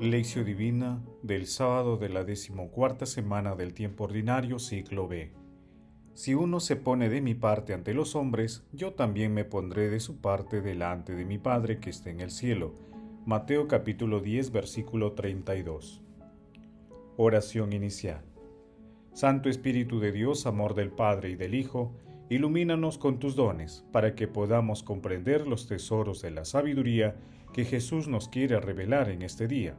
Lección Divina del sábado de la decimocuarta semana del tiempo ordinario, ciclo B. Si uno se pone de mi parte ante los hombres, yo también me pondré de su parte delante de mi Padre que está en el cielo. Mateo capítulo 10, versículo 32. Oración inicial. Santo Espíritu de Dios, amor del Padre y del Hijo, ilumínanos con tus dones, para que podamos comprender los tesoros de la sabiduría que Jesús nos quiere revelar en este día.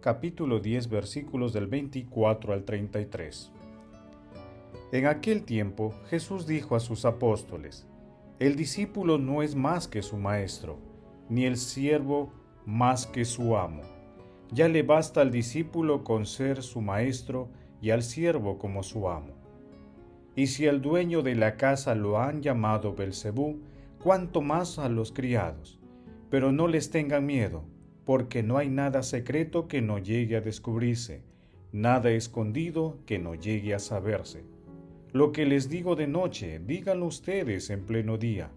capítulo 10, versículos del 24 al 33. En aquel tiempo Jesús dijo a sus apóstoles, El discípulo no es más que su maestro, ni el siervo más que su amo. Ya le basta al discípulo con ser su maestro y al siervo como su amo. Y si al dueño de la casa lo han llamado Belcebú, cuánto más a los criados. Pero no les tengan miedo, porque no hay nada secreto que no llegue a descubrirse, nada escondido que no llegue a saberse. Lo que les digo de noche, díganlo ustedes en pleno día,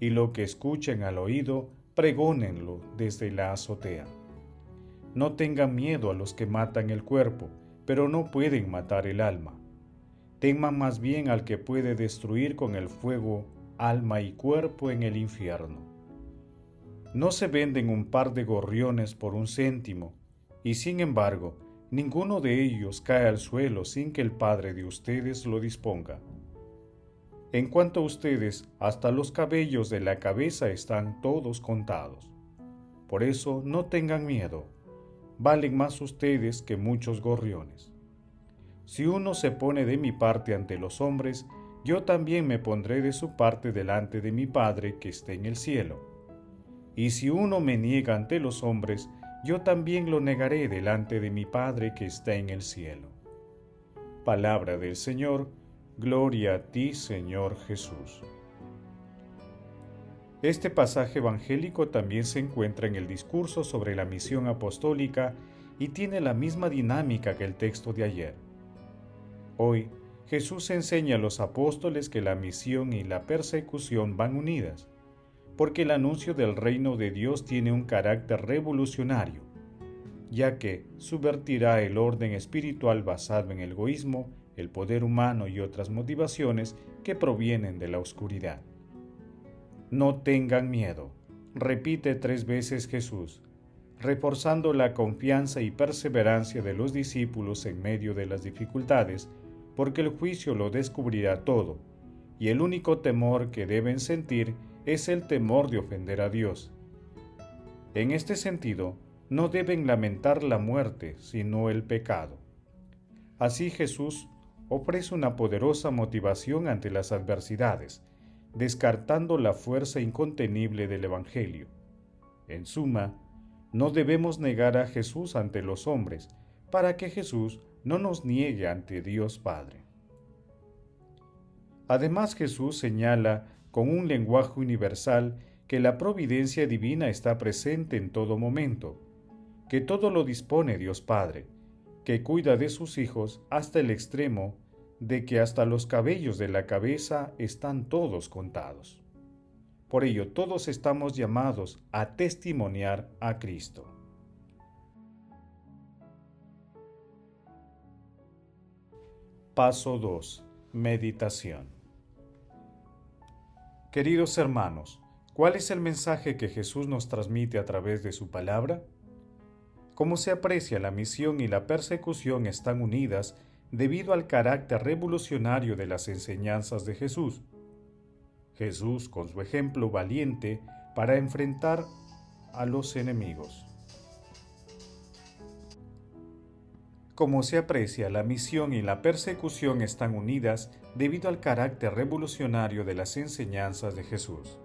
y lo que escuchen al oído, pregónenlo desde la azotea. No tengan miedo a los que matan el cuerpo, pero no pueden matar el alma teman más bien al que puede destruir con el fuego alma y cuerpo en el infierno. No se venden un par de gorriones por un céntimo, y sin embargo, ninguno de ellos cae al suelo sin que el Padre de ustedes lo disponga. En cuanto a ustedes, hasta los cabellos de la cabeza están todos contados. Por eso no tengan miedo, valen más ustedes que muchos gorriones. Si uno se pone de mi parte ante los hombres, yo también me pondré de su parte delante de mi Padre que está en el cielo. Y si uno me niega ante los hombres, yo también lo negaré delante de mi Padre que está en el cielo. Palabra del Señor, gloria a ti Señor Jesús. Este pasaje evangélico también se encuentra en el discurso sobre la misión apostólica y tiene la misma dinámica que el texto de ayer. Hoy, Jesús enseña a los apóstoles que la misión y la persecución van unidas, porque el anuncio del reino de Dios tiene un carácter revolucionario, ya que subvertirá el orden espiritual basado en el egoísmo, el poder humano y otras motivaciones que provienen de la oscuridad. No tengan miedo, repite tres veces Jesús, reforzando la confianza y perseverancia de los discípulos en medio de las dificultades porque el juicio lo descubrirá todo, y el único temor que deben sentir es el temor de ofender a Dios. En este sentido, no deben lamentar la muerte, sino el pecado. Así Jesús ofrece una poderosa motivación ante las adversidades, descartando la fuerza incontenible del Evangelio. En suma, no debemos negar a Jesús ante los hombres, para que Jesús no nos niegue ante Dios Padre. Además Jesús señala con un lenguaje universal que la providencia divina está presente en todo momento, que todo lo dispone Dios Padre, que cuida de sus hijos hasta el extremo de que hasta los cabellos de la cabeza están todos contados. Por ello todos estamos llamados a testimoniar a Cristo. Paso 2. Meditación. Queridos hermanos, ¿cuál es el mensaje que Jesús nos transmite a través de su palabra? Como se aprecia, la misión y la persecución están unidas debido al carácter revolucionario de las enseñanzas de Jesús. Jesús, con su ejemplo valiente para enfrentar a los enemigos. Como se aprecia, la misión y la persecución están unidas debido al carácter revolucionario de las enseñanzas de Jesús.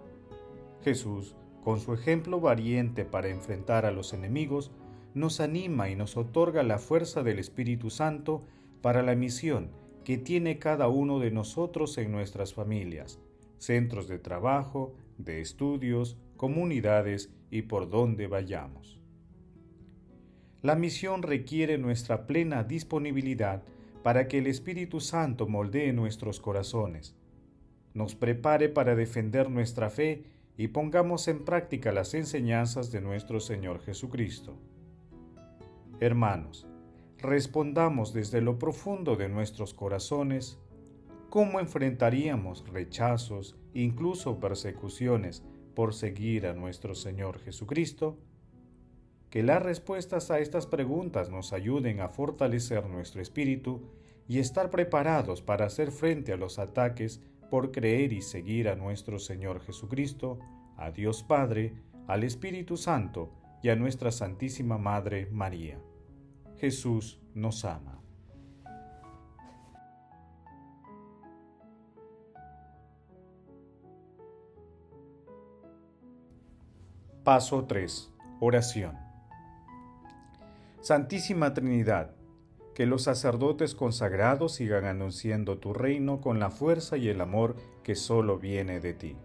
Jesús, con su ejemplo valiente para enfrentar a los enemigos, nos anima y nos otorga la fuerza del Espíritu Santo para la misión que tiene cada uno de nosotros en nuestras familias, centros de trabajo, de estudios, comunidades y por donde vayamos. La misión requiere nuestra plena disponibilidad para que el Espíritu Santo moldee nuestros corazones, nos prepare para defender nuestra fe y pongamos en práctica las enseñanzas de nuestro Señor Jesucristo. Hermanos, respondamos desde lo profundo de nuestros corazones cómo enfrentaríamos rechazos, incluso persecuciones, por seguir a nuestro Señor Jesucristo? Que las respuestas a estas preguntas nos ayuden a fortalecer nuestro espíritu y estar preparados para hacer frente a los ataques por creer y seguir a nuestro Señor Jesucristo, a Dios Padre, al Espíritu Santo y a nuestra Santísima Madre María. Jesús nos ama. Paso 3. Oración. Santísima Trinidad, que los sacerdotes consagrados sigan anunciando tu reino con la fuerza y el amor que solo viene de ti.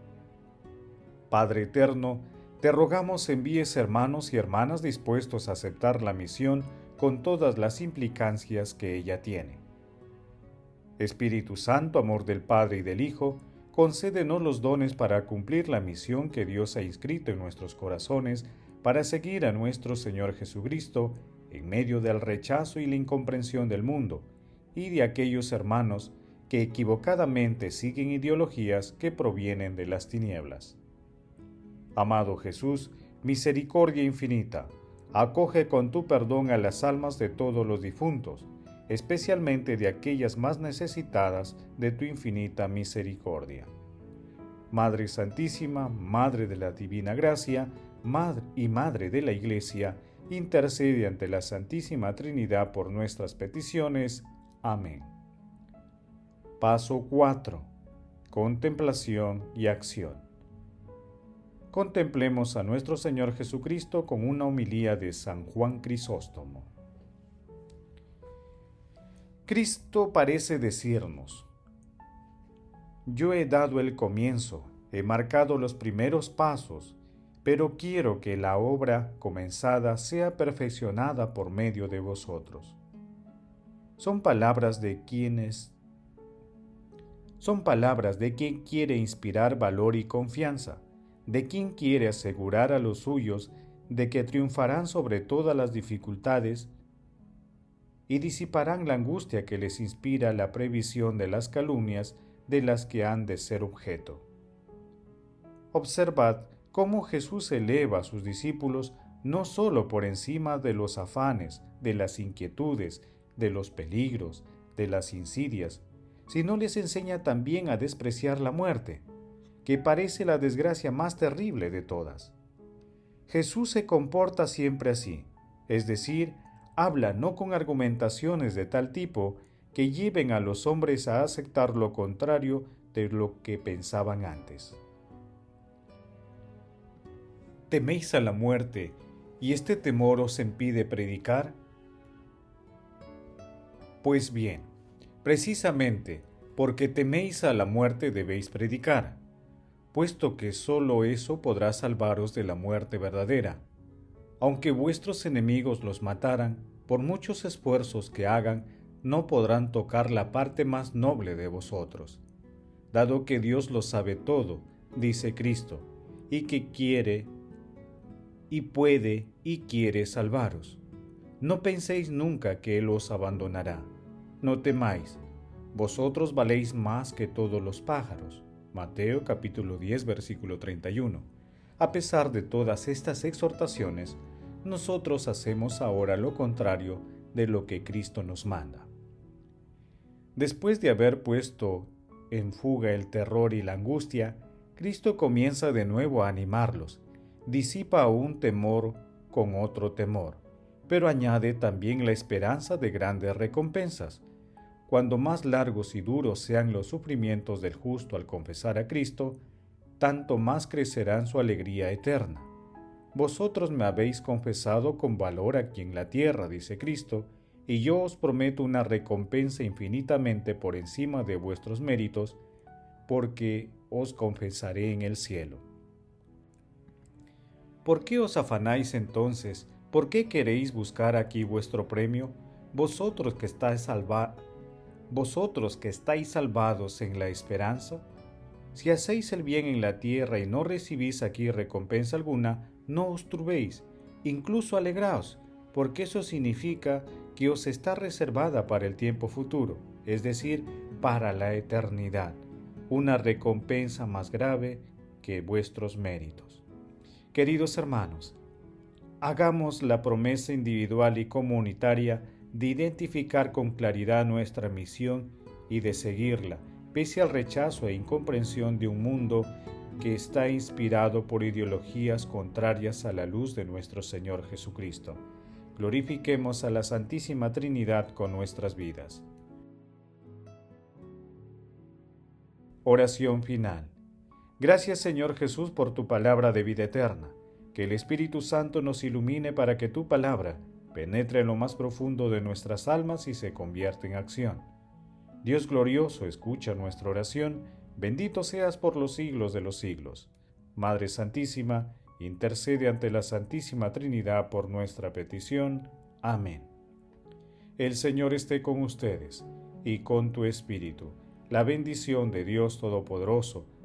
Padre eterno, te rogamos envíes hermanos y hermanas dispuestos a aceptar la misión con todas las implicancias que ella tiene. Espíritu Santo, amor del Padre y del Hijo, concédenos los dones para cumplir la misión que Dios ha inscrito en nuestros corazones para seguir a nuestro Señor Jesucristo en medio del rechazo y la incomprensión del mundo y de aquellos hermanos que equivocadamente siguen ideologías que provienen de las tinieblas. Amado Jesús, misericordia infinita, acoge con tu perdón a las almas de todos los difuntos, especialmente de aquellas más necesitadas de tu infinita misericordia. Madre Santísima, Madre de la Divina Gracia, Madre y Madre de la Iglesia, intercede ante la Santísima Trinidad por nuestras peticiones. Amén. Paso 4. Contemplación y acción contemplemos a nuestro Señor Jesucristo con una homilía de San Juan Crisóstomo. Cristo parece decirnos, yo he dado el comienzo, he marcado los primeros pasos, pero quiero que la obra comenzada sea perfeccionada por medio de vosotros. Son palabras de quienes son palabras de quien quiere inspirar valor y confianza de quien quiere asegurar a los suyos de que triunfarán sobre todas las dificultades y disiparán la angustia que les inspira la previsión de las calumnias de las que han de ser objeto. Observad cómo Jesús eleva a sus discípulos no sólo por encima de los afanes, de las inquietudes, de los peligros, de las insidias, sino les enseña también a despreciar la muerte, que parece la desgracia más terrible de todas. Jesús se comporta siempre así, es decir, habla no con argumentaciones de tal tipo que lleven a los hombres a aceptar lo contrario de lo que pensaban antes. ¿Teméis a la muerte y este temor os impide predicar? Pues bien, precisamente porque teméis a la muerte debéis predicar puesto que sólo eso podrá salvaros de la muerte verdadera. Aunque vuestros enemigos los mataran, por muchos esfuerzos que hagan, no podrán tocar la parte más noble de vosotros. Dado que Dios lo sabe todo, dice Cristo, y que quiere y puede y quiere salvaros. No penséis nunca que Él os abandonará. No temáis, vosotros valéis más que todos los pájaros. Mateo capítulo 10 versículo 31. A pesar de todas estas exhortaciones, nosotros hacemos ahora lo contrario de lo que Cristo nos manda. Después de haber puesto en fuga el terror y la angustia, Cristo comienza de nuevo a animarlos, disipa un temor con otro temor, pero añade también la esperanza de grandes recompensas, cuando más largos y duros sean los sufrimientos del justo al confesar a Cristo, tanto más crecerán su alegría eterna. Vosotros me habéis confesado con valor aquí en la tierra, dice Cristo, y yo os prometo una recompensa infinitamente por encima de vuestros méritos, porque os confesaré en el cielo. ¿Por qué os afanáis entonces? ¿Por qué queréis buscar aquí vuestro premio? Vosotros que estáis vosotros que estáis salvados en la esperanza, si hacéis el bien en la tierra y no recibís aquí recompensa alguna, no os turbéis, incluso alegraos, porque eso significa que os está reservada para el tiempo futuro, es decir, para la eternidad, una recompensa más grave que vuestros méritos. Queridos hermanos, hagamos la promesa individual y comunitaria de identificar con claridad nuestra misión y de seguirla, pese al rechazo e incomprensión de un mundo que está inspirado por ideologías contrarias a la luz de nuestro Señor Jesucristo. Glorifiquemos a la Santísima Trinidad con nuestras vidas. Oración final. Gracias Señor Jesús por tu palabra de vida eterna. Que el Espíritu Santo nos ilumine para que tu palabra penetre en lo más profundo de nuestras almas y se convierta en acción. Dios glorioso, escucha nuestra oración, bendito seas por los siglos de los siglos. Madre Santísima, intercede ante la Santísima Trinidad por nuestra petición. Amén. El Señor esté con ustedes y con tu Espíritu. La bendición de Dios Todopoderoso,